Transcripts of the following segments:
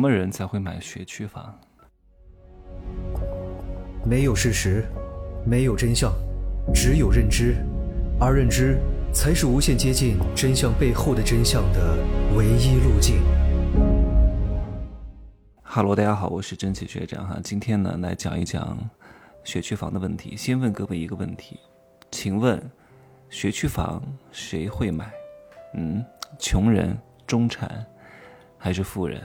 什么人才会买学区房？没有事实，没有真相，只有认知，而认知才是无限接近真相背后的真相的唯一路径。哈喽，大家好，我是真奇学长哈，今天呢来讲一讲学区房的问题。先问各位一个问题，请问学区房谁会买？嗯，穷人、中产还是富人？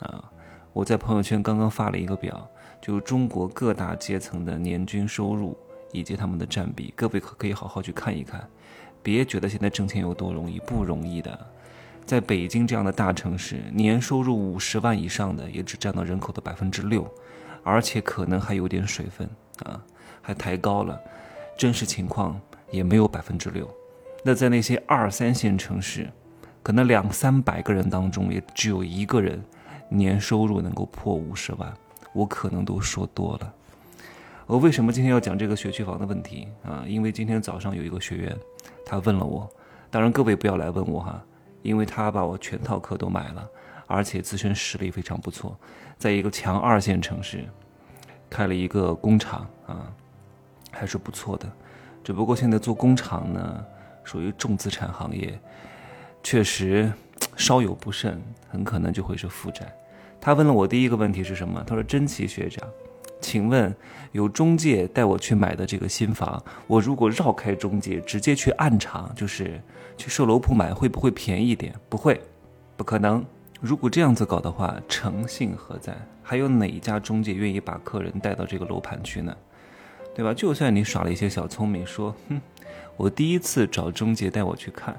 啊，我在朋友圈刚刚发了一个表，就是中国各大阶层的年均收入以及他们的占比，各位可可以好好去看一看，别觉得现在挣钱有多容易，不容易的。在北京这样的大城市，年收入五十万以上的也只占到人口的百分之六，而且可能还有点水分啊，还抬高了，真实情况也没有百分之六。那在那些二三线城市，可能两三百个人当中也只有一个人。年收入能够破五十万，我可能都说多了。我为什么今天要讲这个学区房的问题啊？因为今天早上有一个学员，他问了我。当然各位不要来问我哈，因为他把我全套课都买了，而且自身实力非常不错，在一个强二线城市开了一个工厂啊，还是不错的。只不过现在做工厂呢，属于重资产行业，确实。稍有不慎，很可能就会是负债。他问了我第一个问题是什么？他说：“真奇学长，请问有中介带我去买的这个新房，我如果绕开中介，直接去暗场，就是去售楼铺买，会不会便宜一点？不会，不可能。如果这样子搞的话，诚信何在？还有哪一家中介愿意把客人带到这个楼盘去呢？对吧？就算你耍了一些小聪明，说，哼，我第一次找中介带我去看，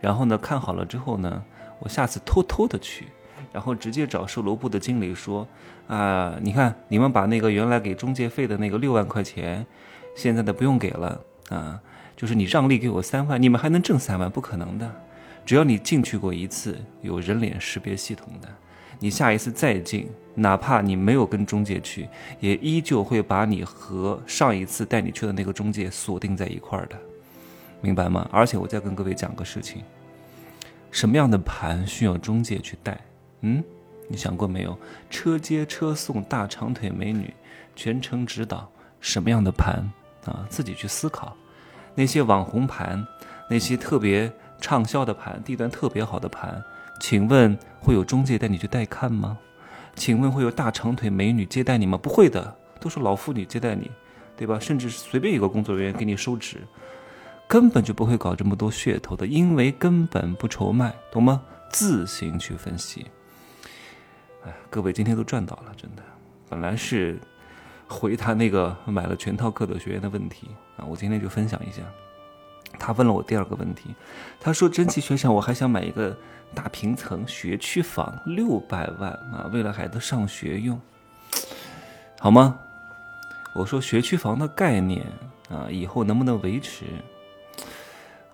然后呢，看好了之后呢？”我下次偷偷的去，然后直接找售楼部的经理说：“啊，你看你们把那个原来给中介费的那个六万块钱，现在的不用给了啊，就是你让利给我三万，你们还能挣三万？不可能的。只要你进去过一次，有人脸识别系统的，你下一次再进，哪怕你没有跟中介去，也依旧会把你和上一次带你去的那个中介锁定在一块儿的，明白吗？而且我再跟各位讲个事情。”什么样的盘需要中介去带？嗯，你想过没有？车接车送大长腿美女，全程指导，什么样的盘啊？自己去思考。那些网红盘，那些特别畅销的盘，地段特别好的盘，请问会有中介带你去带看吗？请问会有大长腿美女接待你吗？不会的，都是老妇女接待你，对吧？甚至是随便一个工作人员给你收纸。根本就不会搞这么多噱头的，因为根本不愁卖，懂吗？自行去分析。各位今天都赚到了，真的。本来是回答那个买了全套课的学员的问题啊，我今天就分享一下。他问了我第二个问题，他说：“真奇学长，我还想买一个大平层学区房，六百万啊，为了孩子上学用，好吗？”我说：“学区房的概念啊，以后能不能维持？”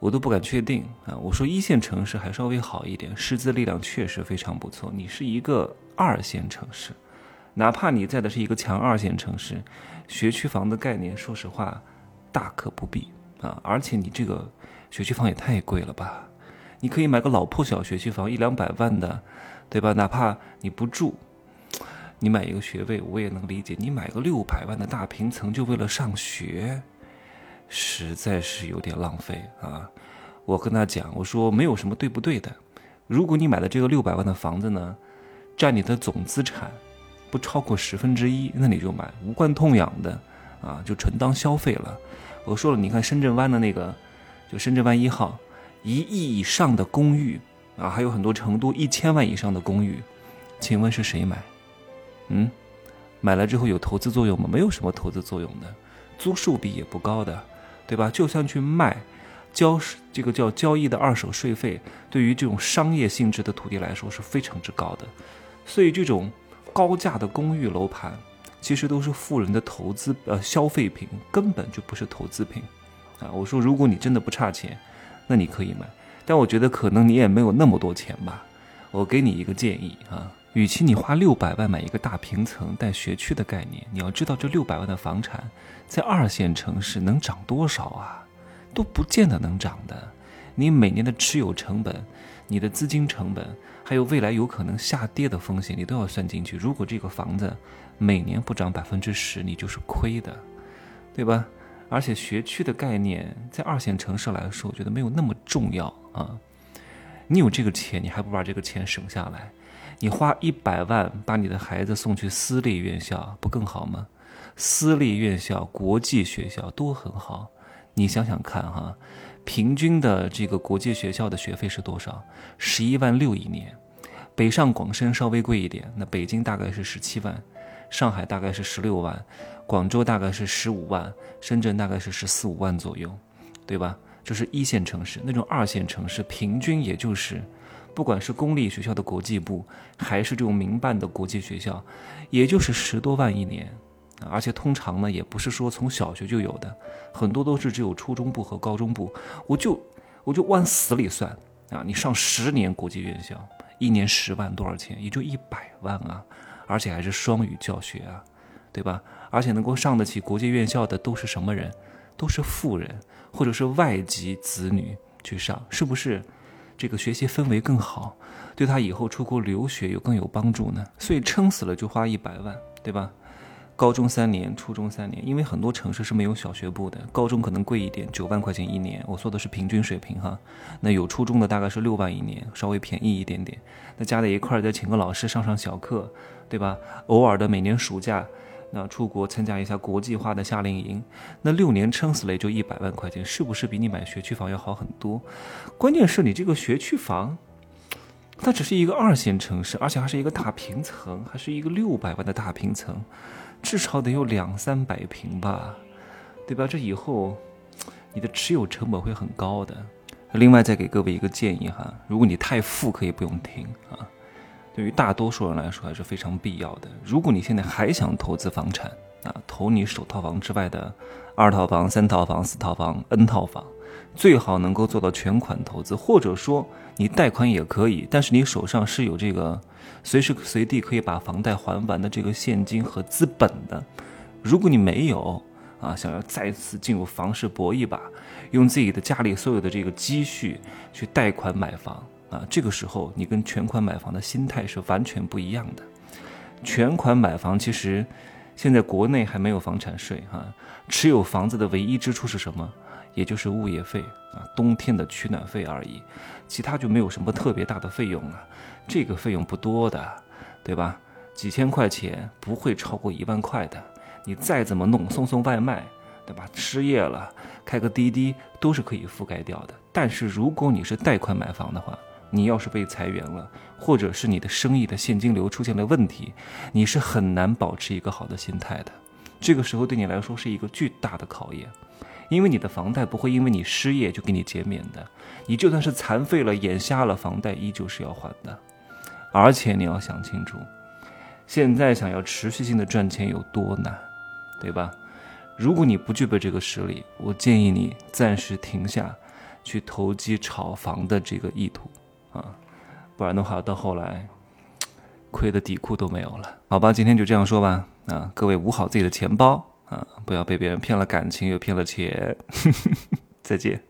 我都不敢确定啊！我说一线城市还稍微好一点，师资力量确实非常不错。你是一个二线城市，哪怕你在的是一个强二线城市，学区房的概念，说实话，大可不必啊！而且你这个学区房也太贵了吧？你可以买个老破小学区房，一两百万的，对吧？哪怕你不住，你买一个学位，我也能理解。你买个六百万的大平层，就为了上学？实在是有点浪费啊！我跟他讲，我说没有什么对不对的。如果你买的这个六百万的房子呢，占你的总资产不超过十分之一，那你就买，无关痛痒的啊，就纯当消费了。我说了，你看深圳湾的那个，就深圳湾一号，一亿以上的公寓啊，还有很多成都一千万以上的公寓，请问是谁买？嗯，买了之后有投资作用吗？没有什么投资作用的，租售比也不高的。对吧？就像去卖，交这个叫交易的二手税费，对于这种商业性质的土地来说是非常之高的。所以这种高价的公寓楼盘，其实都是富人的投资呃消费品，根本就不是投资品。啊，我说如果你真的不差钱，那你可以买。但我觉得可能你也没有那么多钱吧。我给你一个建议啊。与其你花六百万买一个大平层带学区的概念，你要知道这六百万的房产在二线城市能涨多少啊？都不见得能涨的。你每年的持有成本、你的资金成本，还有未来有可能下跌的风险，你都要算进去。如果这个房子每年不涨百分之十，你就是亏的，对吧？而且学区的概念在二线城市来说，我觉得没有那么重要啊。你有这个钱，你还不把这个钱省下来？你花一百万把你的孩子送去私立院校，不更好吗？私立院校、国际学校都很好。你想想看哈，平均的这个国际学校的学费是多少？十一万六一年，北上广深稍微贵一点，那北京大概是十七万，上海大概是十六万，广州大概是十五万，深圳大概是十四五万左右，对吧？这是一线城市，那种二线城市平均也就是，不管是公立学校的国际部，还是这种民办的国际学校，也就是十多万一年。而且通常呢，也不是说从小学就有的，很多都是只有初中部和高中部。我就我就往死里算啊，你上十年国际院校，一年十万多少钱？也就一百万啊，而且还是双语教学啊，对吧？而且能够上得起国际院校的都是什么人？都是富人或者是外籍子女去上，是不是？这个学习氛围更好，对他以后出国留学有更有帮助呢？所以撑死了就花一百万，对吧？高中三年，初中三年，因为很多城市是没有小学部的，高中可能贵一点，九万块钱一年。我说的是平均水平哈，那有初中的大概是六万一年，稍微便宜一点点。那加在一块儿再请个老师上上小课，对吧？偶尔的每年暑假，那出国参加一下国际化的夏令营，那六年撑死了也就一百万块钱，是不是比你买学区房要好很多？关键是你这个学区房，它只是一个二线城市，而且还是一个大平层，还是一个六百万的大平层。至少得有两三百平吧，对吧？这以后你的持有成本会很高的。另外再给各位一个建议哈，如果你太富，可以不用听啊。对于大多数人来说还是非常必要的。如果你现在还想投资房产啊，投你首套房之外的二套房、三套房、四套房、N 套房，最好能够做到全款投资，或者说你贷款也可以，但是你手上是有这个。随时随地可以把房贷还完的这个现金和资本的，如果你没有啊，想要再次进入房市搏一把，用自己的家里所有的这个积蓄去贷款买房啊，这个时候你跟全款买房的心态是完全不一样的。全款买房其实现在国内还没有房产税哈，持有房子的唯一支出是什么？也就是物业费啊，冬天的取暖费而已，其他就没有什么特别大的费用了。这个费用不多的，对吧？几千块钱不会超过一万块的。你再怎么弄，送送外卖，对吧？失业了，开个滴滴都是可以覆盖掉的。但是如果你是贷款买房的话，你要是被裁员了，或者是你的生意的现金流出现了问题，你是很难保持一个好的心态的。这个时候对你来说是一个巨大的考验，因为你的房贷不会因为你失业就给你减免的。你就算是残废了、眼瞎了，房贷依旧是要还的。而且你要想清楚，现在想要持续性的赚钱有多难，对吧？如果你不具备这个实力，我建议你暂时停下，去投机炒房的这个意图啊，不然的话到后来亏的底裤都没有了。好吧，今天就这样说吧。啊，各位捂好自己的钱包啊，不要被别人骗了感情又骗了钱。再见。